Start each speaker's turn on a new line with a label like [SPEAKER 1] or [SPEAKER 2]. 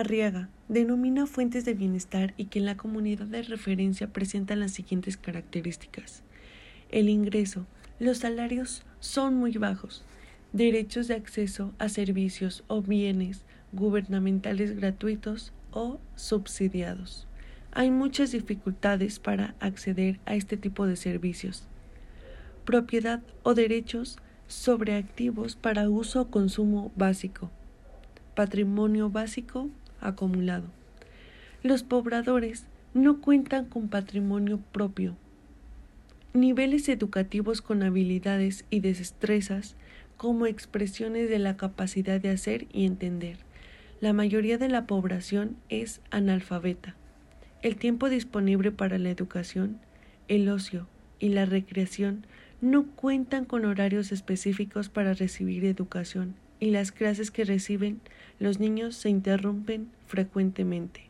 [SPEAKER 1] Arriaga denomina fuentes de bienestar y que en la comunidad de referencia presentan las siguientes características. El ingreso, los salarios son muy bajos, derechos de acceso a servicios o bienes gubernamentales gratuitos o subsidiados. Hay muchas dificultades para acceder a este tipo de servicios. Propiedad o derechos sobre activos para uso o consumo básico. Patrimonio básico acumulado. Los pobladores no cuentan con patrimonio propio. Niveles educativos con habilidades y destrezas como expresiones de la capacidad de hacer y entender. La mayoría de la población es analfabeta. El tiempo disponible para la educación, el ocio y la recreación no cuentan con horarios específicos para recibir educación y las clases que reciben los niños se interrumpen frecuentemente.